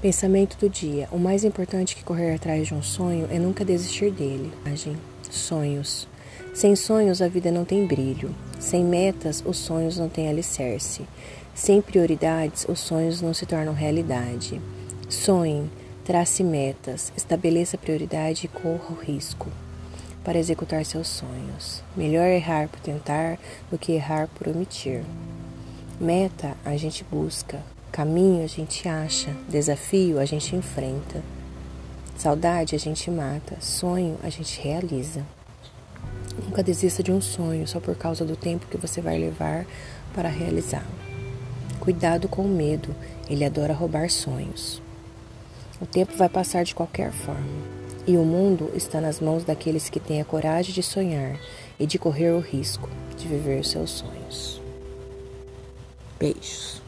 Pensamento do dia: o mais importante que correr atrás de um sonho é nunca desistir dele. Sonhos. Sem sonhos, a vida não tem brilho. Sem metas, os sonhos não têm alicerce. Sem prioridades, os sonhos não se tornam realidade. Sonhe, trace metas, estabeleça prioridade e corra o risco para executar seus sonhos. Melhor errar por tentar do que errar por omitir. Meta a gente busca, caminho a gente acha, desafio a gente enfrenta. Saudade a gente mata, sonho a gente realiza. Nunca desista de um sonho só por causa do tempo que você vai levar para realizá-lo. Cuidado com o medo, ele adora roubar sonhos. O tempo vai passar de qualquer forma. E o mundo está nas mãos daqueles que têm a coragem de sonhar e de correr o risco de viver seus sonhos. Beijos.